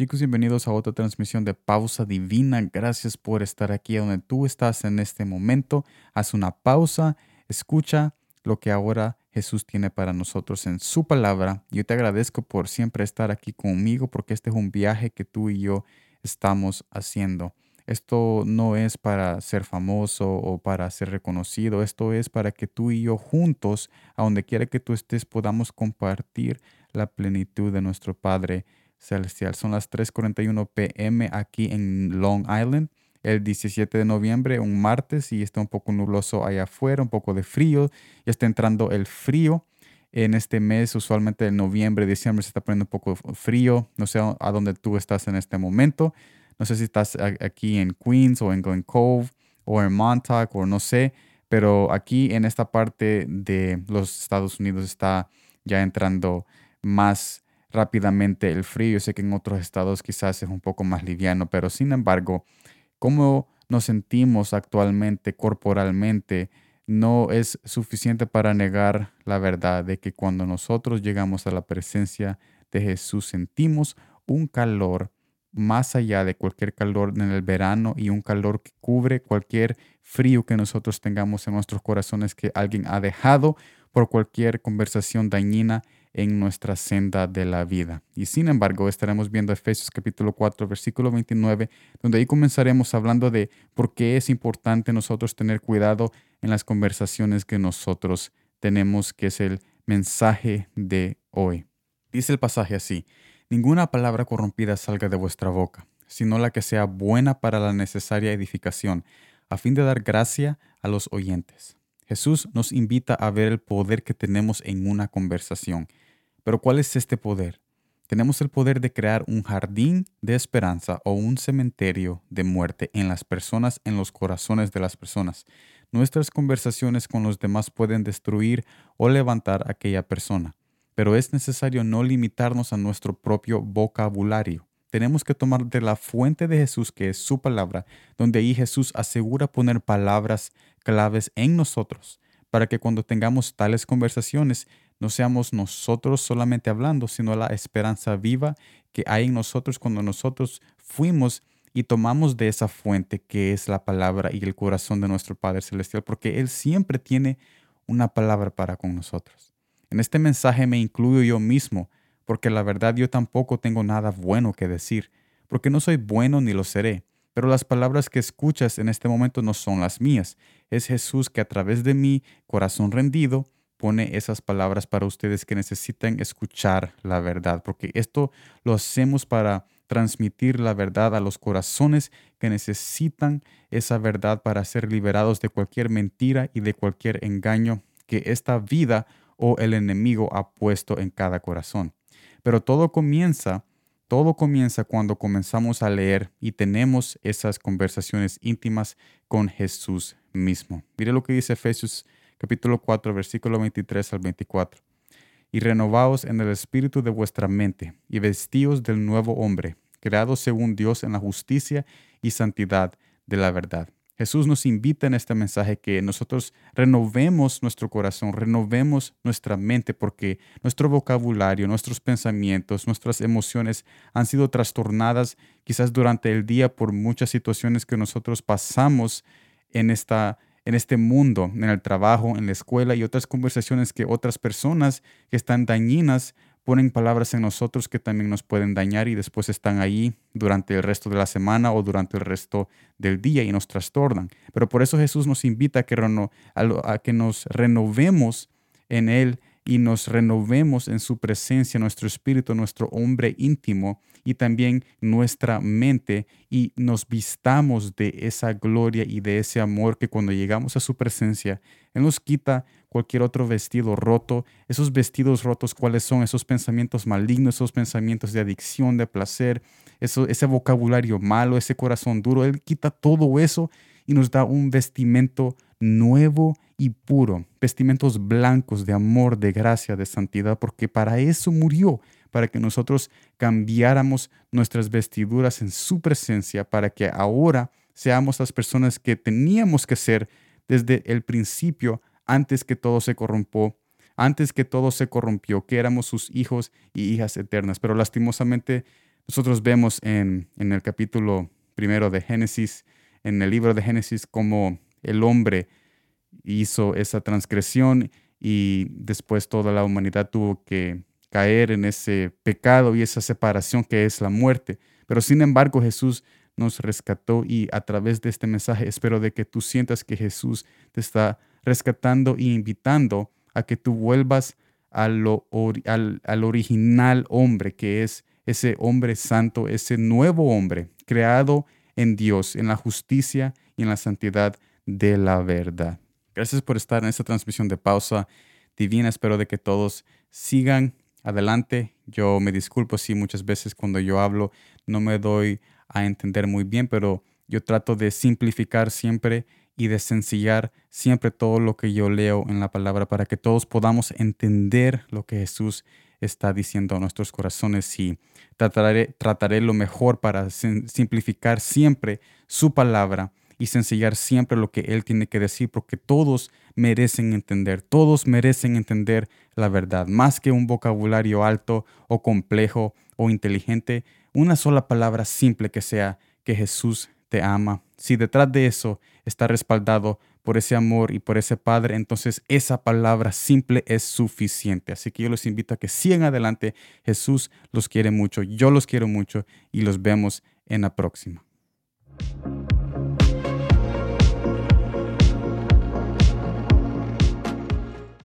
Chicos, bienvenidos a otra transmisión de Pausa Divina. Gracias por estar aquí donde tú estás en este momento. Haz una pausa, escucha lo que ahora Jesús tiene para nosotros en su palabra. Yo te agradezco por siempre estar aquí conmigo porque este es un viaje que tú y yo estamos haciendo. Esto no es para ser famoso o para ser reconocido, esto es para que tú y yo juntos, a donde quiera que tú estés, podamos compartir la plenitud de nuestro Padre Celestial. Son las 3:41 pm aquí en Long Island, el 17 de noviembre, un martes, y está un poco nubloso allá afuera, un poco de frío, ya está entrando el frío. En este mes, usualmente en noviembre, diciembre, se está poniendo un poco frío. No sé a dónde tú estás en este momento. No sé si estás aquí en Queens o en Glen Cove o en Montauk o no sé, pero aquí en esta parte de los Estados Unidos está ya entrando más rápidamente el frío. Yo sé que en otros estados quizás es un poco más liviano, pero sin embargo, cómo nos sentimos actualmente corporalmente no es suficiente para negar la verdad de que cuando nosotros llegamos a la presencia de Jesús sentimos un calor más allá de cualquier calor en el verano y un calor que cubre cualquier frío que nosotros tengamos en nuestros corazones que alguien ha dejado por cualquier conversación dañina en nuestra senda de la vida. Y sin embargo, estaremos viendo Efesios capítulo 4, versículo 29, donde ahí comenzaremos hablando de por qué es importante nosotros tener cuidado en las conversaciones que nosotros tenemos, que es el mensaje de hoy. Dice el pasaje así, ninguna palabra corrompida salga de vuestra boca, sino la que sea buena para la necesaria edificación, a fin de dar gracia a los oyentes. Jesús nos invita a ver el poder que tenemos en una conversación. Pero ¿cuál es este poder? Tenemos el poder de crear un jardín de esperanza o un cementerio de muerte en las personas, en los corazones de las personas. Nuestras conversaciones con los demás pueden destruir o levantar a aquella persona, pero es necesario no limitarnos a nuestro propio vocabulario. Tenemos que tomar de la fuente de Jesús, que es su palabra, donde ahí Jesús asegura poner palabras claves en nosotros, para que cuando tengamos tales conversaciones no seamos nosotros solamente hablando, sino la esperanza viva que hay en nosotros cuando nosotros fuimos y tomamos de esa fuente que es la palabra y el corazón de nuestro Padre Celestial, porque Él siempre tiene una palabra para con nosotros. En este mensaje me incluyo yo mismo, porque la verdad yo tampoco tengo nada bueno que decir, porque no soy bueno ni lo seré, pero las palabras que escuchas en este momento no son las mías, es Jesús que a través de mi corazón rendido pone esas palabras para ustedes que necesitan escuchar la verdad, porque esto lo hacemos para transmitir la verdad a los corazones que necesitan esa verdad para ser liberados de cualquier mentira y de cualquier engaño que esta vida o el enemigo ha puesto en cada corazón. Pero todo comienza, todo comienza cuando comenzamos a leer y tenemos esas conversaciones íntimas con Jesús mismo. Mire lo que dice Efesios capítulo 4, versículo 23 al 24. Y renovaos en el espíritu de vuestra mente, y vestíos del nuevo hombre, creado según Dios en la justicia y santidad de la verdad. Jesús nos invita en este mensaje que nosotros renovemos nuestro corazón, renovemos nuestra mente, porque nuestro vocabulario, nuestros pensamientos, nuestras emociones han sido trastornadas quizás durante el día por muchas situaciones que nosotros pasamos en esta en este mundo, en el trabajo, en la escuela y otras conversaciones que otras personas que están dañinas ponen palabras en nosotros que también nos pueden dañar y después están ahí durante el resto de la semana o durante el resto del día y nos trastornan. Pero por eso Jesús nos invita a que, a que nos renovemos en Él y nos renovemos en su presencia, nuestro espíritu, nuestro hombre íntimo y también nuestra mente y nos vistamos de esa gloria y de ese amor que cuando llegamos a su presencia, Él nos quita cualquier otro vestido roto. Esos vestidos rotos, ¿cuáles son? Esos pensamientos malignos, esos pensamientos de adicción, de placer, eso, ese vocabulario malo, ese corazón duro. Él quita todo eso y nos da un vestimento nuevo y puro, vestimentos blancos de amor, de gracia, de santidad, porque para eso murió, para que nosotros cambiáramos nuestras vestiduras en su presencia, para que ahora seamos las personas que teníamos que ser desde el principio, antes que todo se corrompió, antes que todo se corrompió, que éramos sus hijos y hijas eternas. Pero lastimosamente Nosotros vemos en, en el capítulo primero de Génesis, en el libro de Génesis, cómo el hombre hizo esa transgresión y después toda la humanidad tuvo que caer en ese pecado y esa separación que es la muerte. Pero sin embargo Jesús nos rescató y a través de este mensaje espero de que tú sientas que Jesús te está rescatando y invitando a que tú vuelvas al, al original hombre que es ese hombre santo, ese nuevo hombre creado en Dios, en la justicia y en la santidad de la verdad. Gracias por estar en esta transmisión de pausa divina. Espero de que todos sigan adelante. Yo me disculpo si muchas veces cuando yo hablo no me doy a entender muy bien, pero yo trato de simplificar siempre y de sencillar siempre todo lo que yo leo en la palabra para que todos podamos entender lo que Jesús está diciendo a nuestros corazones y trataré, trataré lo mejor para simplificar siempre su palabra y sencillar siempre lo que Él tiene que decir, porque todos merecen entender, todos merecen entender la verdad, más que un vocabulario alto o complejo o inteligente, una sola palabra simple que sea que Jesús te ama. Si detrás de eso está respaldado por ese amor y por ese Padre, entonces esa palabra simple es suficiente. Así que yo los invito a que sigan adelante. Jesús los quiere mucho, yo los quiero mucho y los vemos en la próxima.